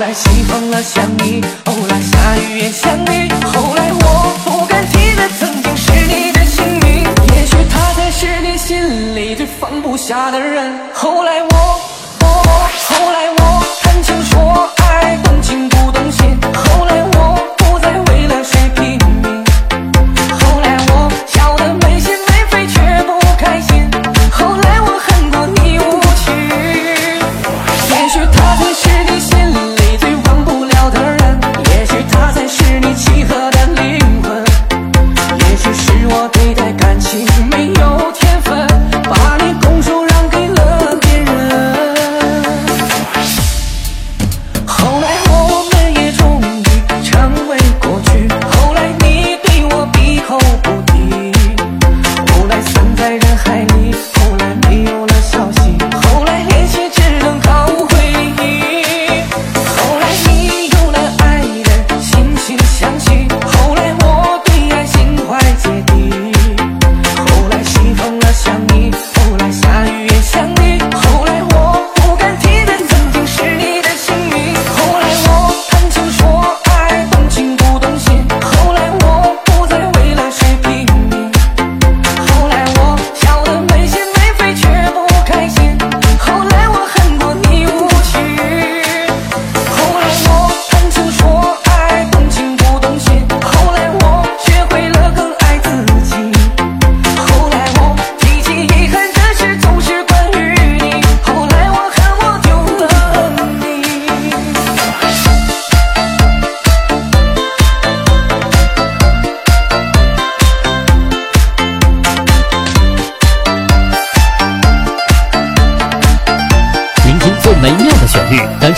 来西风了想你，后来下雨也想你，后来我不敢提的曾经是你的姓名，也许他才是你心里最放不下的人。后来我。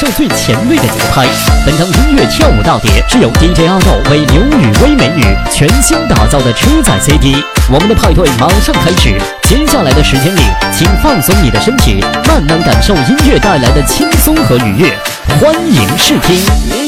最最前卫的节拍本张音乐跳舞大碟是由 dj 阿豆为刘雨薇美女全新打造的车载 cd 我们的派对马上开始接下来的时间里请放松你的身体慢慢感受音乐带来的轻松和愉悦。欢迎试听。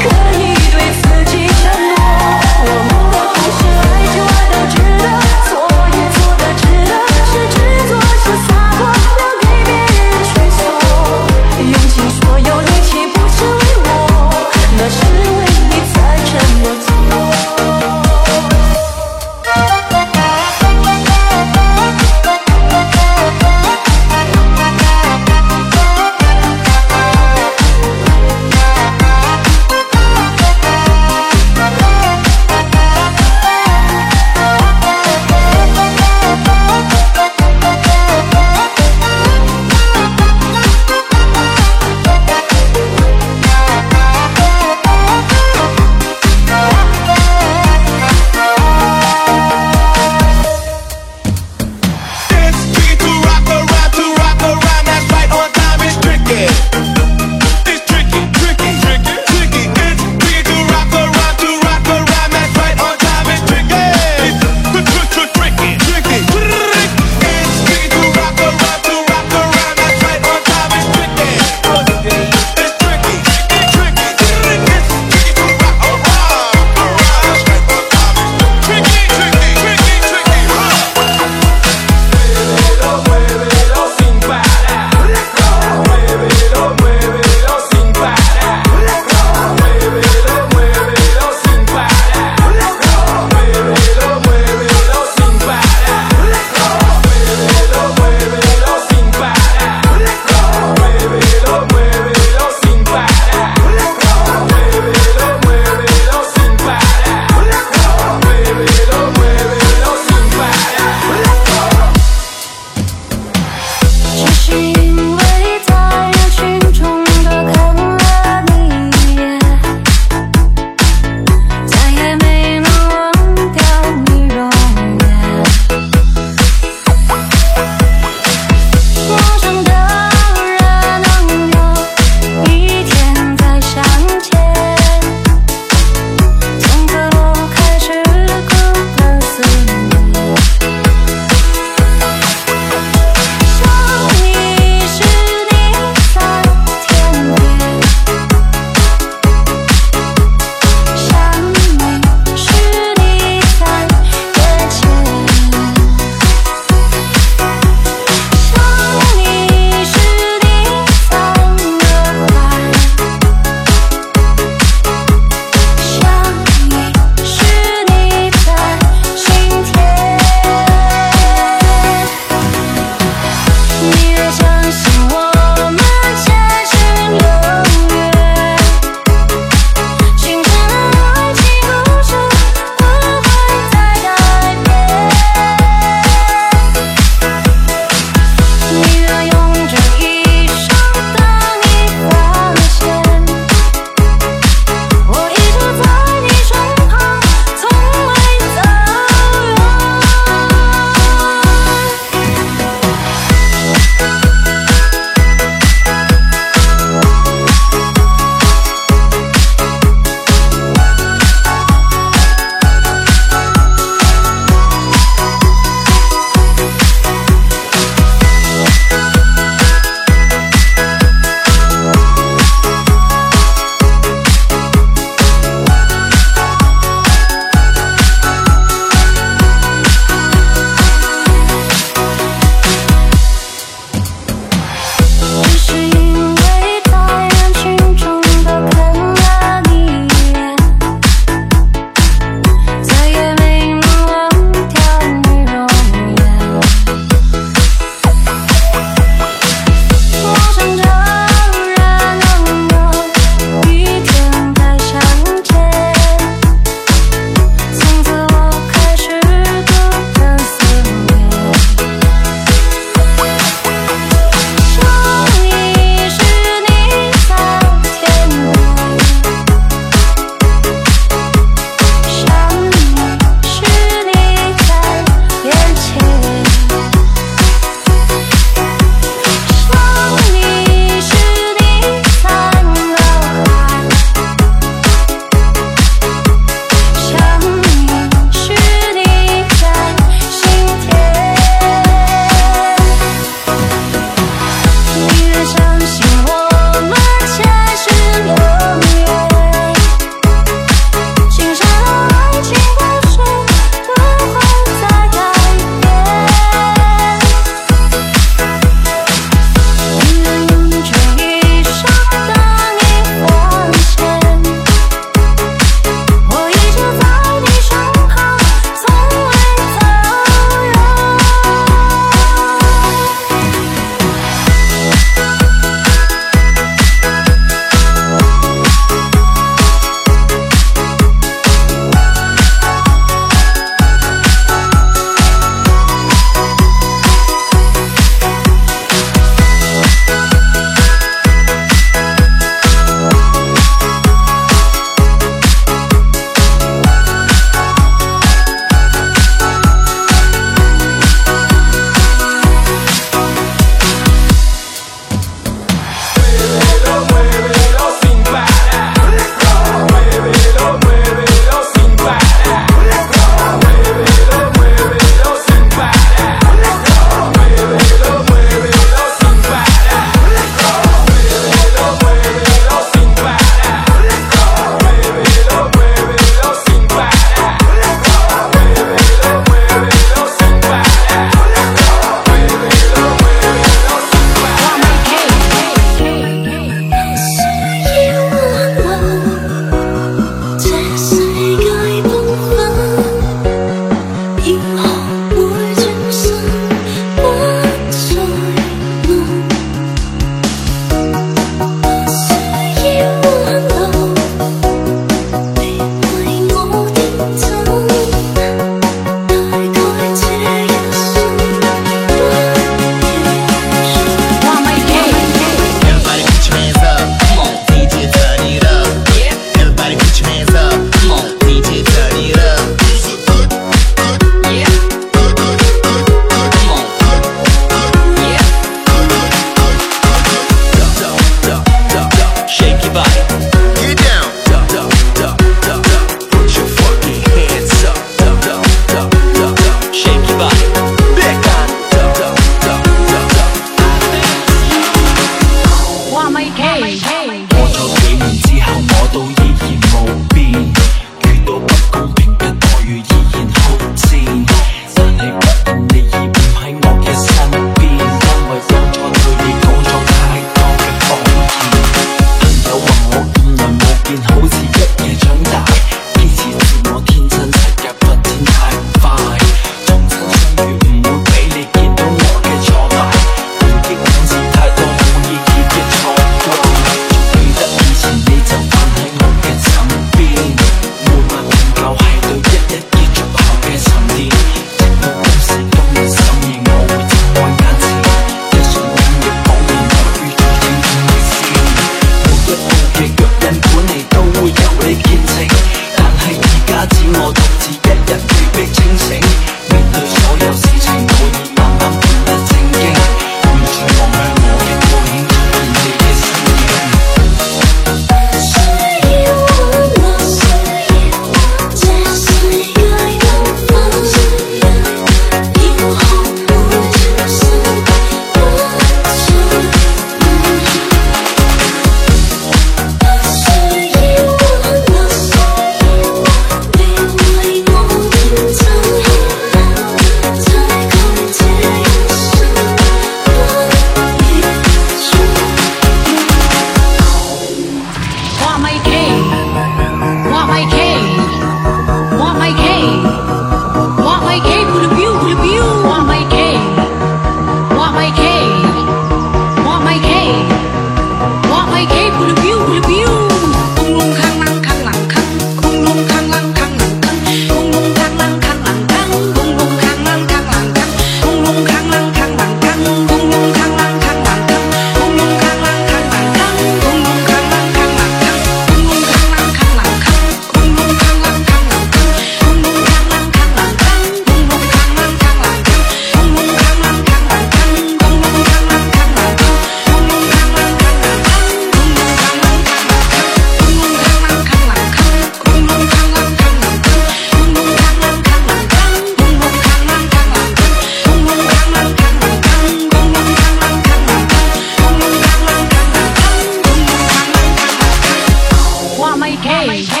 Okay.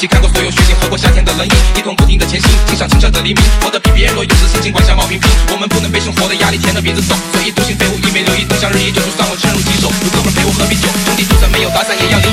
一起看过所有雪景，喝过夏天的冷饮，一同不停地前行，欣赏清澈的黎明，活得比别人多。有时心情像毛平平，我们不能被生活的压力填着鼻子走。所以独行飞舞，一枚留意东向日，一就算我赤手空手。有哥们陪我喝啤酒，兄弟就算没有打伞，也要。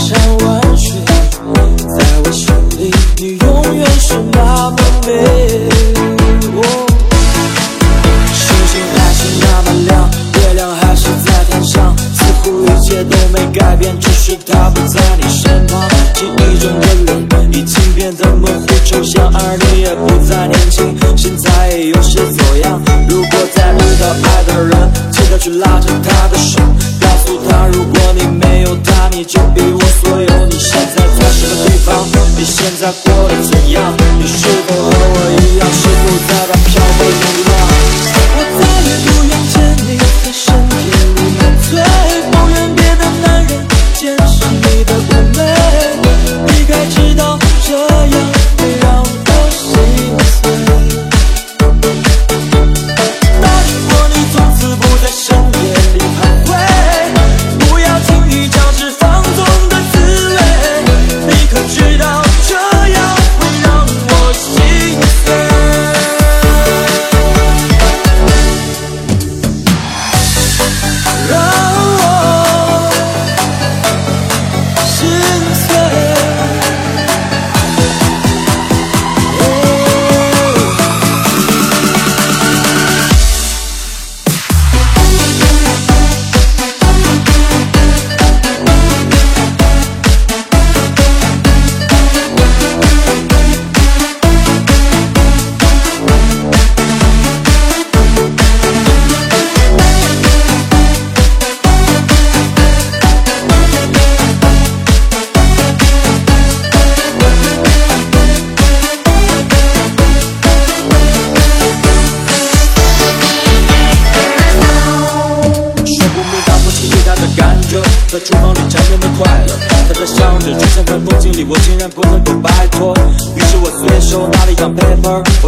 山万水，在我心里你永远是那么美。哦星星还是那么亮，月亮还是在天上，似乎一切都没改变，只是他不在你身旁。记忆中的脸已经变得模糊抽象，而你也不再年轻，现在也有些走样。如果再遇到爱的人，记得去拉着他的手，告诉他，如果你没有他，你就一无你现在过得怎样？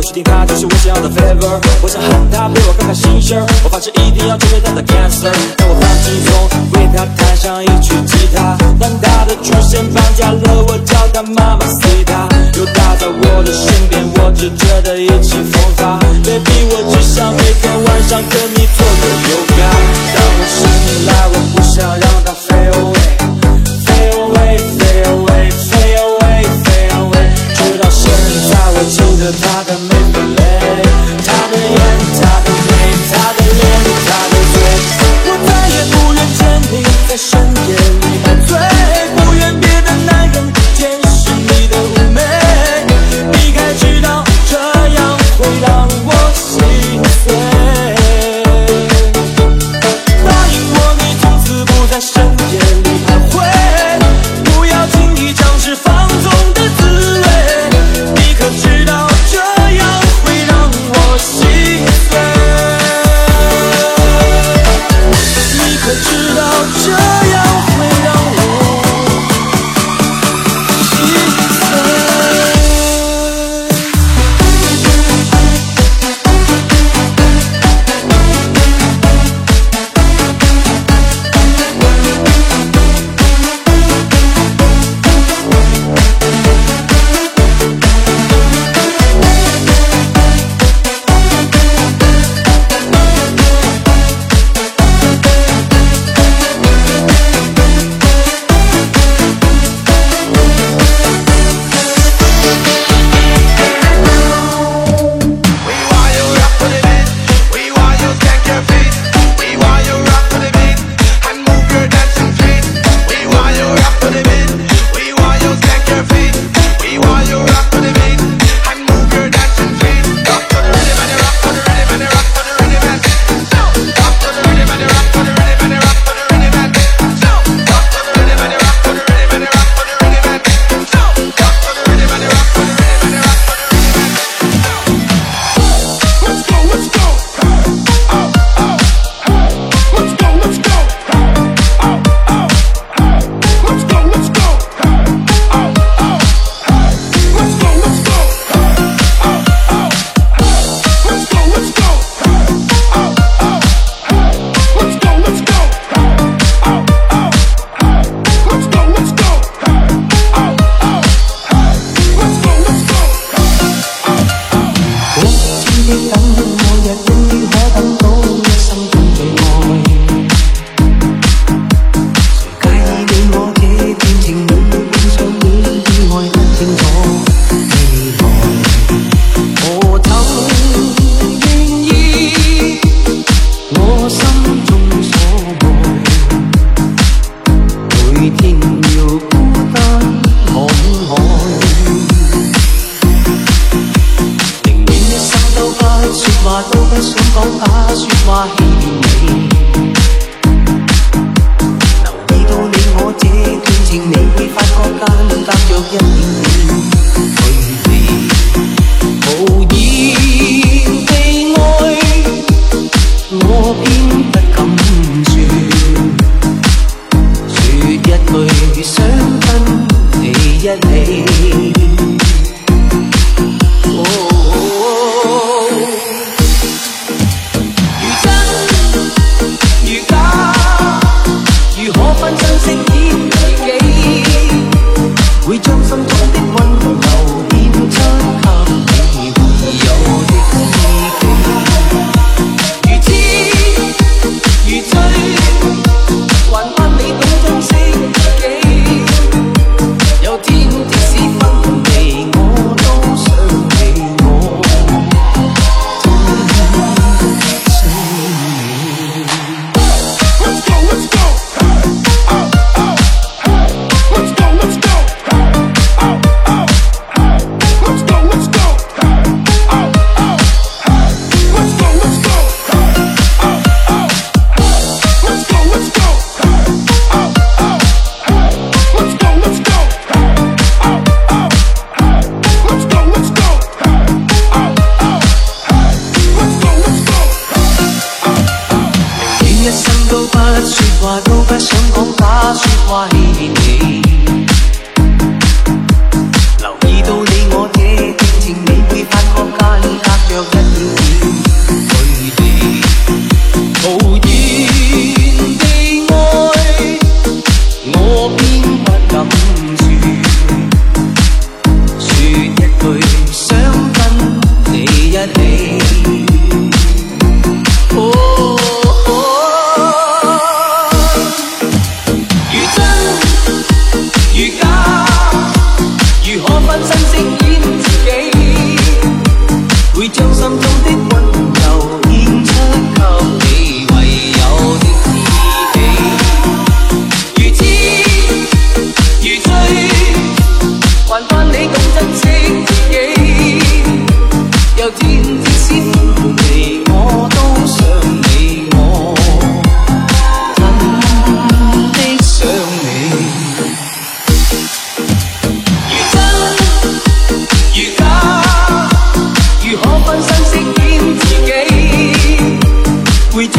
确定他就是我想要的 favor，我想喊他陪我看看星星儿，我发誓一定要成为他的 cancer。当我放轻松，为他弹上一曲吉他，当他的出现绑架了我，叫他妈妈 see 他，有他在我的身边，我只觉得意气风发。Baby，我只想每天晚上跟你做个 yoga，当我醒来，我不想让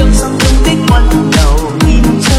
會將心中的溫柔